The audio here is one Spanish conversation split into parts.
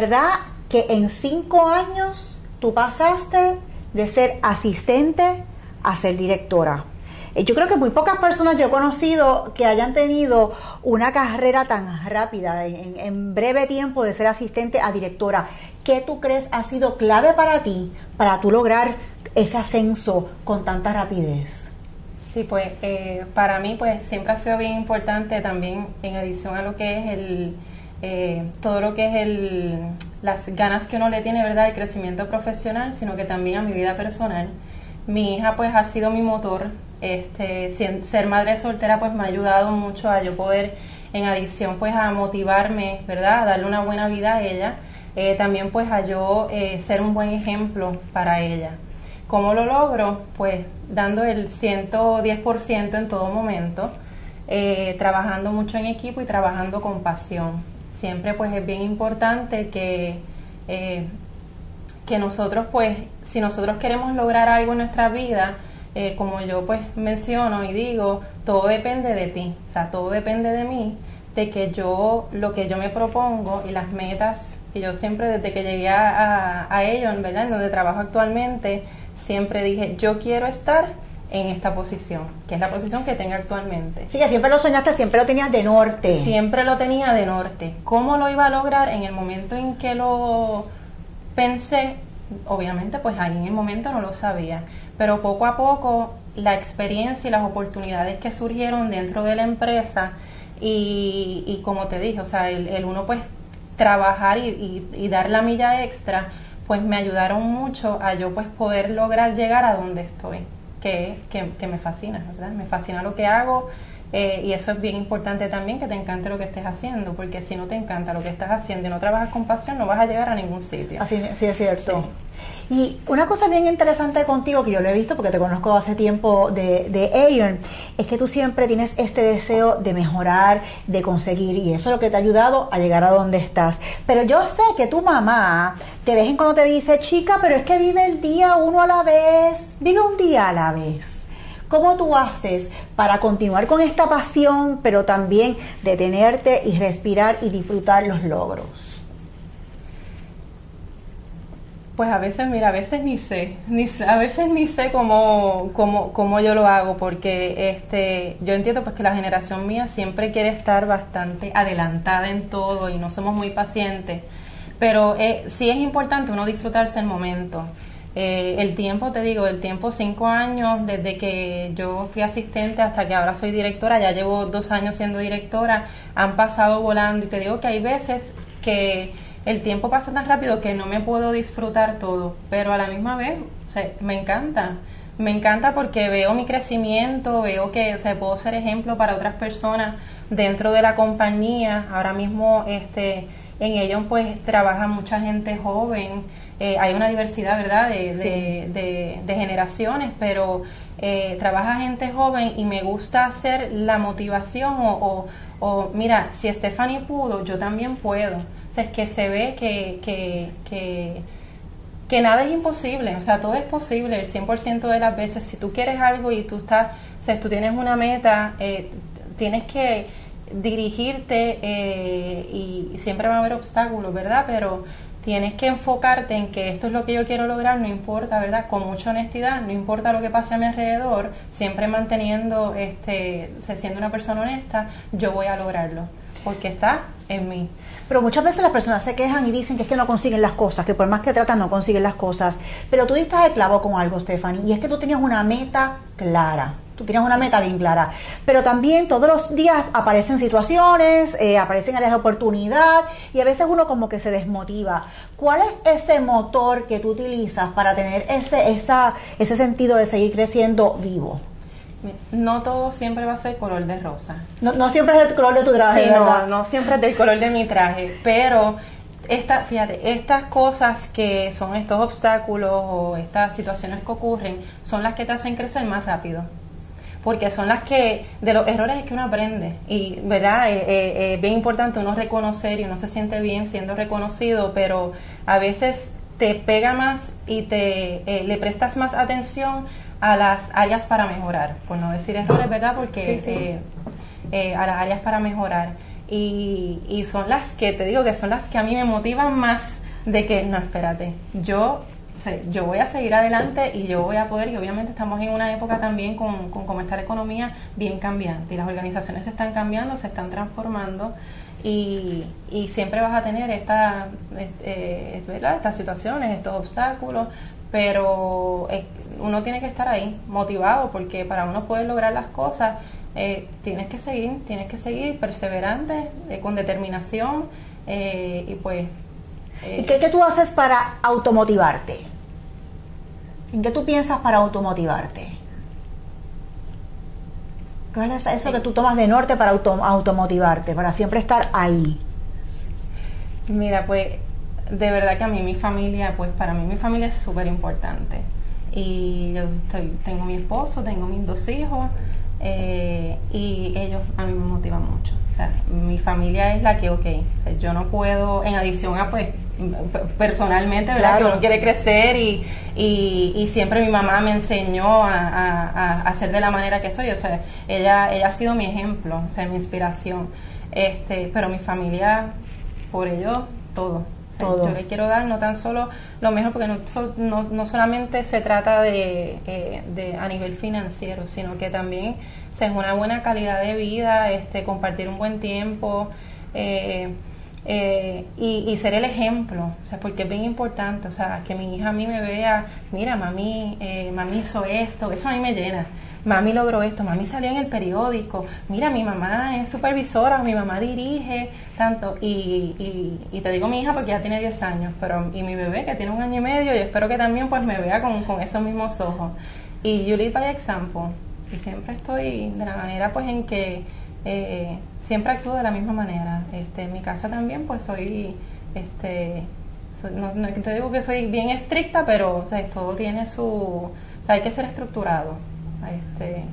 verdad que en cinco años tú pasaste de ser asistente a ser directora. Eh, yo creo que muy pocas personas yo he conocido que hayan tenido una carrera tan rápida, en, breve tiempo de ser asistente a directora. ¿Qué tú crees ha sido clave para ti, para tú lograr ese ascenso con tanta rapidez? Sí, pues eh, para mí pues siempre ha sido bien importante también en adición a lo que es el eh, todo lo que es el las ganas que uno le tiene, ¿verdad?, el crecimiento profesional, sino que también a mi vida personal. Mi hija pues ha sido mi motor este, ser madre soltera pues me ha ayudado mucho a yo poder, en adición pues a motivarme, ¿verdad? A darle una buena vida a ella, eh, también pues a yo eh, ser un buen ejemplo para ella. ¿Cómo lo logro? Pues dando el 110% en todo momento, eh, trabajando mucho en equipo y trabajando con pasión. Siempre pues es bien importante que, que nosotros pues, si nosotros queremos lograr algo en nuestra vida, eh, como yo pues menciono y digo, todo depende de ti, o sea, todo depende de mí, de que yo, lo que yo me propongo y las metas que yo siempre desde que llegué a, a, ellos, ¿verdad? En donde trabajo actualmente, siempre dije, yo quiero estar en esta posición, que es la posición que tengo actualmente. Sí, que siempre lo soñaste, siempre lo tenías de norte. Siempre lo tenía de norte. ¿Cómo lo iba a lograr en el momento en que lo pensé? Obviamente, pues ahí en el momento no lo sabía pero poco a poco la experiencia y las oportunidades que surgieron dentro de la empresa y, como te dije, o sea, el, uno pues trabajar y, dar la milla extra, pues me ayudaron mucho a yo pues poder lograr llegar a donde estoy, que, que, que me fascina, ¿verdad? Me fascina lo que hago eh, y eso es bien importante también, que te encante lo que estés haciendo, porque si no te encanta lo que estás haciendo y no trabajas con pasión, no vas a llegar a ningún sitio. Así sí, es cierto. Y una cosa bien interesante contigo, que yo lo he visto porque te conozco hace tiempo de, de es que tú siempre tienes este deseo de mejorar, de conseguir, y eso es lo que te ha ayudado a llegar a donde estás. Pero yo sé que tu mamá de vez en cuando te dice, chica, pero es que vive el día uno a la vez, vive un día a la vez. ¿Cómo tú haces para continuar con esta pasión, pero también detenerte y respirar y disfrutar los logros? Pues a veces, mira, a veces ni sé, ni, a veces ni sé cómo, cómo, cómo, yo lo hago, porque este, yo entiendo pues que la generación mía siempre quiere estar bastante adelantada en todo y no somos muy pacientes, pero eh, sí es importante uno disfrutarse el momento. Eh, el tiempo, te digo, el tiempo, cinco años, desde que yo fui asistente hasta que ahora soy directora, ya llevo dos años siendo directora, han pasado volando y te digo que hay veces que el tiempo pasa tan rápido que no me puedo disfrutar todo, pero a la misma vez, o sea, me encanta. Me encanta porque veo mi crecimiento, veo que o puedo ser ejemplo para otras personas dentro de la compañía. Ahora mismo este, en ellos pues trabaja mucha gente joven, eh, hay una diversidad, ¿verdad?, de, de, generaciones, pero eh, trabaja gente joven y me gusta hacer la motivación o, o, o mira, si Stephanie pudo, yo también puedo es que se ve que, que, que, que, nada es imposible, o sea, todo es posible el 100% de las veces. Si tú quieres algo y tú estás, o sea, tú tienes una meta, eh, tienes que dirigirte eh, y siempre va a haber obstáculos, ¿verdad? Pero tienes que enfocarte en que esto es lo que yo quiero lograr, no importa, ¿verdad? Con mucha honestidad, no importa lo que pase a mi alrededor, siempre manteniendo, este, siendo una persona honesta, yo voy a lograrlo, porque está en mí. Pero muchas veces las personas se quejan y dicen que es que no consiguen las cosas, que por más que tratan no consiguen las cosas. Pero tú diste el clavo con algo, Stephanie, y es que tú tenías una meta clara. Tú tienes una meta bien clara. Pero también todos los días aparecen situaciones, eh, aparecen áreas de oportunidad y a veces uno como que se desmotiva. ¿Cuál es ese motor que tú utilizas para tener ese, esa, ese sentido de seguir creciendo vivo? no todo siempre va a ser color de rosa. No, siempre es el color de tu traje. Sí, no, no siempre es del color de mi traje, pero esta, fíjate, estas cosas que son estos obstáculos o estas situaciones que ocurren son las que te hacen crecer más rápido. Porque son las que, de los errores es que uno aprende. Y, ¿verdad? Es eh, eh, bien importante uno reconocer y uno se siente bien siendo reconocido, pero a veces te pega más y te eh, le prestas más atención a las áreas para mejorar, por no decir errores, ¿verdad? Porque eh, eh, a las áreas para mejorar. y, y son las que, te digo que son las que a mí me motivan más de que, no, espérate, yo yo voy a seguir adelante y yo voy a poder, y obviamente estamos en una época también con, con está la economía bien cambiante y las organizaciones se están cambiando, se están transformando y, y siempre vas a tener esta, eh, estas situaciones, estos obstáculos, pero uno tiene que estar ahí, motivado, porque para uno poder lograr las cosas, eh, tienes que seguir, tienes que seguir perseverante, eh, con determinación y pues... ¿Y qué, qué tú haces para automotivarte? ¿En qué tú piensas para automotivarte? ¿Cuál es eso que tú tomas de norte para automotivarte, para siempre estar ahí? Mira, pues de verdad que a mí mi familia, pues para mí mi familia es súper importante. Y yo tengo mi esposo, tengo mis dos hijos eh, y ellos a mí me motivan mucho. O sea, mi familia es la que, ok, yo no puedo, en adición a pues personalmente, ¿verdad? Que uno quiere crecer y, y, siempre mi mamá me enseñó a, a, hacer de la manera que soy, o sea, ella, ella ha sido mi ejemplo, o sea, mi inspiración, este, pero mi familia, por ello, todo. Yo le quiero dar no tan solo lo mejor, porque no, no, no solamente se trata de, eh, de, a nivel financiero, sino que también o es una buena calidad de vida, este, compartir un buen tiempo. Eh, eh, y, ser el ejemplo, o sea, porque es bien importante, o sea, que mi hija a mí me vea, mira, mami, eh, mami hizo esto, eso a mí me llena, mami logró esto, mami salió en el periódico, mira, mi mamá es supervisora, mi mamá dirige, tanto, y, y, te digo mi hija porque ya tiene 10 años, pero y mi bebé que tiene un año y medio, y espero que también pues me vea con, con esos mismos ojos. Y lead by example, y siempre estoy de la manera pues en que... Eh, siempre actúo de la misma manera. Este, en mi casa también, pues soy, este, no, te digo que soy bien estricta, pero todo tiene su, o sea, hay que ser estructurado. Este,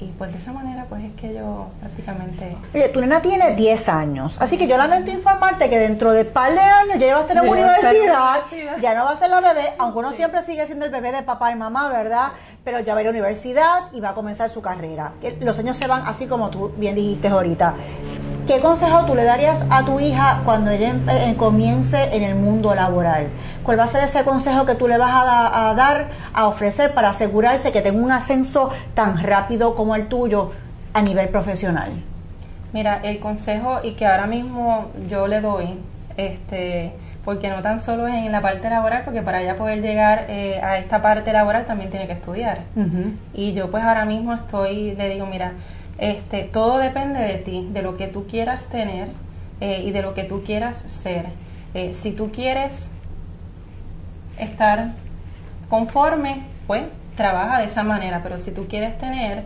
y pues de esa manera pues es que yo prácticamente... Oye, tu nena tiene 10 años, así que yo lamento informarte que dentro de par de años ya va a la universidad, ya no va a ser la bebé, aunque uno siempre sigue siendo el bebé de papá y mamá, ¿verdad? Pero ya va a ir a la universidad y va a comenzar su carrera. Los años se van así como tú bien dijiste ahorita. ¿Qué consejo tú le darías a tu hija cuando ella eh, comience en el mundo laboral? ¿Cuál va a ser ese consejo que tú le vas a, dar, a ofrecer para asegurarse que tenga un ascenso tan rápido como el tuyo a nivel profesional? Mira, el consejo y que ahora mismo yo le doy, este, porque no tan solo es en la parte laboral, porque para ya poder llegar eh, a esta parte laboral también tiene que estudiar. Y yo pues ahora mismo estoy, le digo, mira, este, todo depende de ti, de lo que tú quieras tener eh, y de lo que tú quieras ser. Eh, si tú quieres estar conforme, pues trabaja de esa manera, pero si tú quieres tener,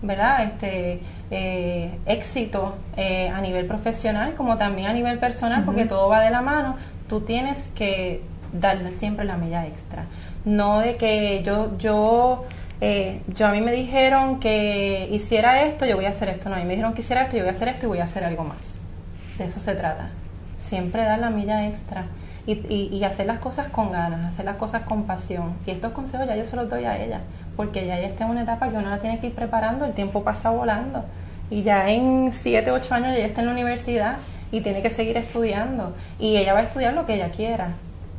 ¿verdad? Este, eh, éxito eh, a nivel profesional como también a nivel personal, porque todo va de la mano, tú tienes que darle siempre la milla extra. No de que yo, yo, eh, yo a mí me dijeron que hiciera esto, yo voy a hacer esto, no, a mí me dijeron que hiciera esto, yo voy a hacer esto y voy a hacer algo más. De eso se trata. Siempre dar la milla extra. Y, y, y, hacer las cosas con ganas, hacer las cosas con pasión. Y estos consejos ya yo se los doy a ella, porque ya ella está en una etapa que uno la tiene que ir preparando, el tiempo pasa volando. Y ya en 7, 8 años ella está en la universidad y tiene que seguir estudiando. Y ella va a estudiar lo que ella quiera.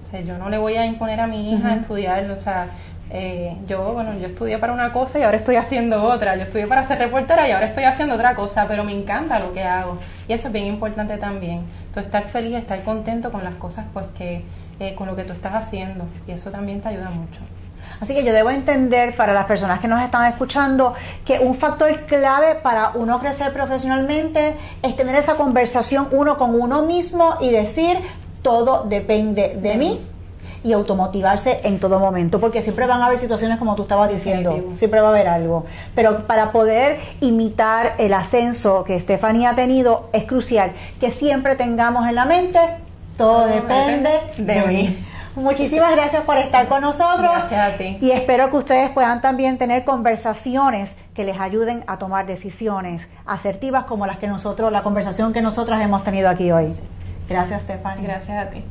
O sea, yo no le voy a imponer a mi hija estudiar, o sea, eh, yo, bueno, yo estudié para una cosa y ahora estoy haciendo otra, yo estudié para ser reportera y ahora estoy haciendo otra cosa, pero me encanta lo que hago. Y eso es bien importante también, tú estar feliz, estar contento con las cosas pues que, eh, con lo que tú estás haciendo. Y eso también te ayuda mucho. Así que yo debo entender para las personas que nos están escuchando que un factor clave para uno crecer profesionalmente es tener esa conversación uno con uno mismo y decir todo depende de mí y automotivarse en todo momento, porque siempre van a haber situaciones como tú estabas diciendo, siempre va a haber algo. Pero para poder imitar el ascenso que Stephanie ha tenido, es crucial que siempre tengamos en la mente, todo, depende, de, mí. Muchísimas gracias por estar con nosotros. Gracias a ti. Y espero que ustedes puedan también tener conversaciones que les ayuden a tomar decisiones asertivas como las que nosotros, la conversación que nosotros hemos tenido aquí hoy. Gracias, Stephanie. Gracias a ti.